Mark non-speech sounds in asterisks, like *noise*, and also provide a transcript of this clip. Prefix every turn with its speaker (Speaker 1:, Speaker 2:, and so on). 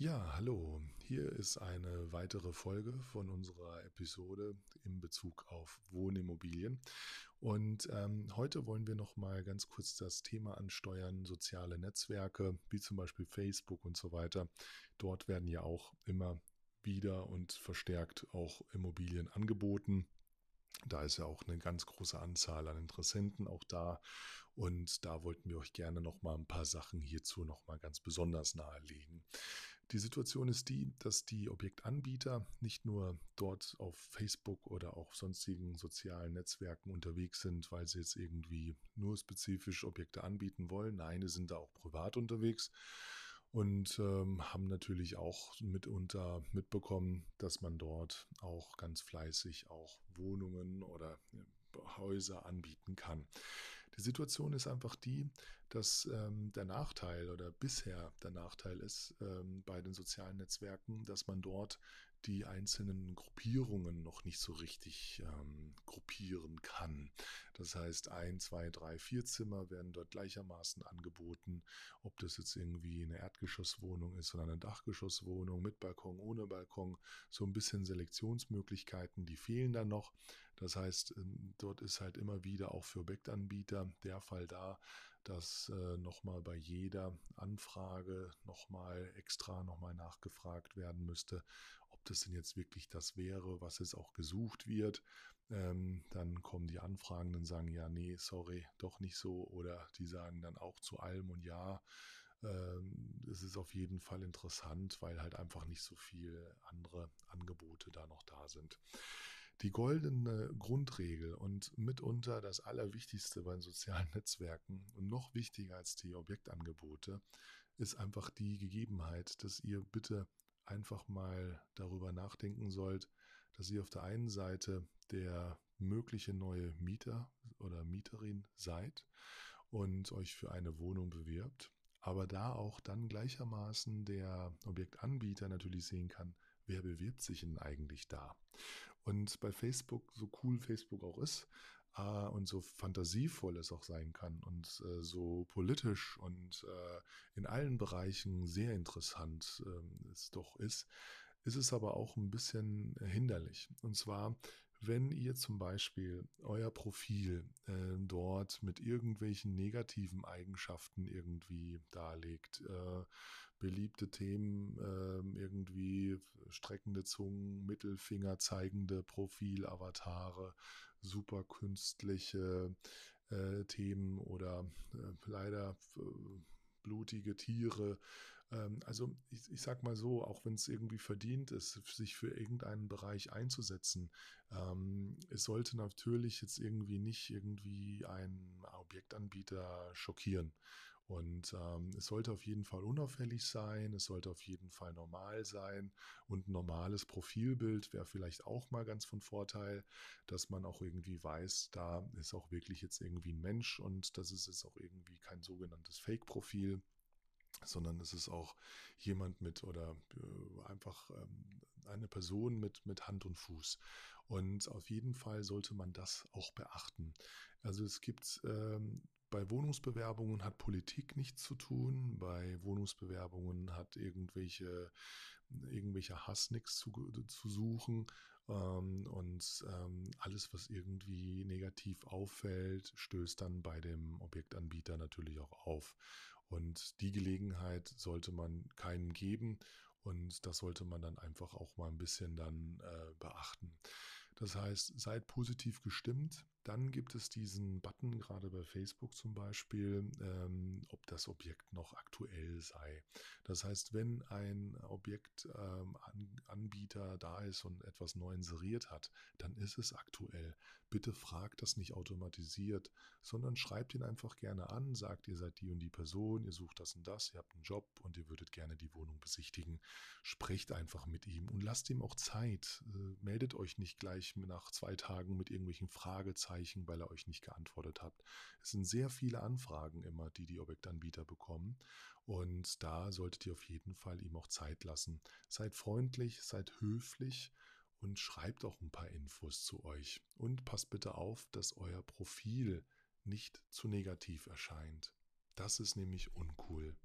Speaker 1: Ja, hallo. Hier ist eine weitere Folge von unserer Episode in Bezug auf Wohnimmobilien. Und ähm, heute wollen wir noch mal ganz kurz das Thema ansteuern: soziale Netzwerke, wie zum Beispiel Facebook und so weiter. Dort werden ja auch immer wieder und verstärkt auch Immobilien angeboten. Da ist ja auch eine ganz große Anzahl an Interessenten auch da. Und da wollten wir euch gerne noch mal ein paar Sachen hierzu noch mal ganz besonders nahelegen. Die Situation ist die, dass die Objektanbieter nicht nur dort auf Facebook oder auch sonstigen sozialen Netzwerken unterwegs sind, weil sie jetzt irgendwie nur spezifisch Objekte anbieten wollen. Nein, die sind da auch privat unterwegs und ähm, haben natürlich auch mitunter mitbekommen, dass man dort auch ganz fleißig auch Wohnungen oder Häuser anbieten kann. Die Situation ist einfach die, dass ähm, der Nachteil oder bisher der Nachteil ist ähm, bei den sozialen Netzwerken, dass man dort die einzelnen Gruppierungen noch nicht so richtig ähm, gruppieren kann. Das heißt, ein, zwei, drei, vier Zimmer werden dort gleichermaßen angeboten, ob das jetzt irgendwie eine Erdgeschosswohnung ist oder eine Dachgeschosswohnung mit Balkon, ohne Balkon. So ein bisschen Selektionsmöglichkeiten, die fehlen dann noch. Das heißt, ähm, dort ist halt immer wieder auch für Objektanbieter der Fall da, dass äh, nochmal bei jeder Anfrage nochmal extra nochmal nachgefragt werden müsste, ob das denn jetzt wirklich das wäre, was jetzt auch gesucht wird. Ähm, dann kommen die Anfragen und sagen, ja, nee, sorry, doch nicht so. Oder die sagen dann auch zu allem und ja, ähm, es ist auf jeden Fall interessant, weil halt einfach nicht so viel andere Angebote da noch da sind. Die goldene Grundregel und mitunter das Allerwichtigste bei sozialen *laughs* Netzwerken und noch wichtiger als die Objektangebote ist einfach die Gegebenheit, dass ihr bitte einfach mal darüber nachdenken sollt, dass ihr auf der einen Seite der mögliche neue Mieter oder Mieterin seid und euch für eine Wohnung bewirbt, aber da auch dann gleichermaßen der Objektanbieter natürlich sehen kann, wer bewirbt sich denn eigentlich da? Und bei Facebook, so cool Facebook auch ist, äh, und so fantasievoll es auch sein kann und äh, so politisch und äh, in allen Bereichen sehr interessant ähm, es doch ist, ist es aber auch ein bisschen hinderlich. Und zwar, wenn ihr zum Beispiel euer Profil äh, dort mit irgendwelchen negativen Eigenschaften irgendwie darlegt, äh, beliebte Themen, äh, irgendwie streckende Zungen, Mittelfinger zeigende Profilavatare, super künstliche äh, Themen oder äh, leider äh, blutige Tiere. Ähm, also ich, ich sag mal so, auch wenn es irgendwie verdient ist, sich für irgendeinen Bereich einzusetzen, ähm, es sollte natürlich jetzt irgendwie nicht irgendwie ein Objektanbieter schockieren. Und ähm, es sollte auf jeden Fall unauffällig sein, es sollte auf jeden Fall normal sein und ein normales Profilbild wäre vielleicht auch mal ganz von Vorteil, dass man auch irgendwie weiß, da ist auch wirklich jetzt irgendwie ein Mensch und das ist jetzt auch irgendwie kein sogenanntes Fake-Profil sondern es ist auch jemand mit oder äh, einfach ähm, eine Person mit, mit Hand und Fuß. Und auf jeden Fall sollte man das auch beachten. Also es gibt ähm, bei Wohnungsbewerbungen hat Politik nichts zu tun. Bei Wohnungsbewerbungen hat irgendwelche, irgendwelcher Hass nichts zu, zu suchen. Ähm, und ähm, alles, was irgendwie negativ auffällt, stößt dann bei dem Objektanbieter natürlich auch auf. Und die Gelegenheit sollte man keinen geben. Und das sollte man dann einfach auch mal ein bisschen dann äh, beachten. Das heißt, seid positiv gestimmt. Dann gibt es diesen Button, gerade bei Facebook zum Beispiel, ähm, ob das Objekt noch aktuell sei. Das heißt, wenn ein Objektanbieter ähm, da ist und etwas neu inseriert hat, dann ist es aktuell. Bitte fragt das nicht automatisiert, sondern schreibt ihn einfach gerne an, sagt, ihr seid die und die Person, ihr sucht das und das, ihr habt einen Job und ihr würdet gerne die Wohnung besichtigen. Sprecht einfach mit ihm und lasst ihm auch Zeit. Äh, meldet euch nicht gleich nach zwei Tagen mit irgendwelchen Fragezeichen Zeichen, weil er euch nicht geantwortet habt. Es sind sehr viele Anfragen immer, die die Objektanbieter bekommen. Und da solltet ihr auf jeden Fall ihm auch Zeit lassen. Seid freundlich, seid höflich und schreibt auch ein paar Infos zu euch. Und passt bitte auf, dass euer Profil nicht zu negativ erscheint. Das ist nämlich uncool.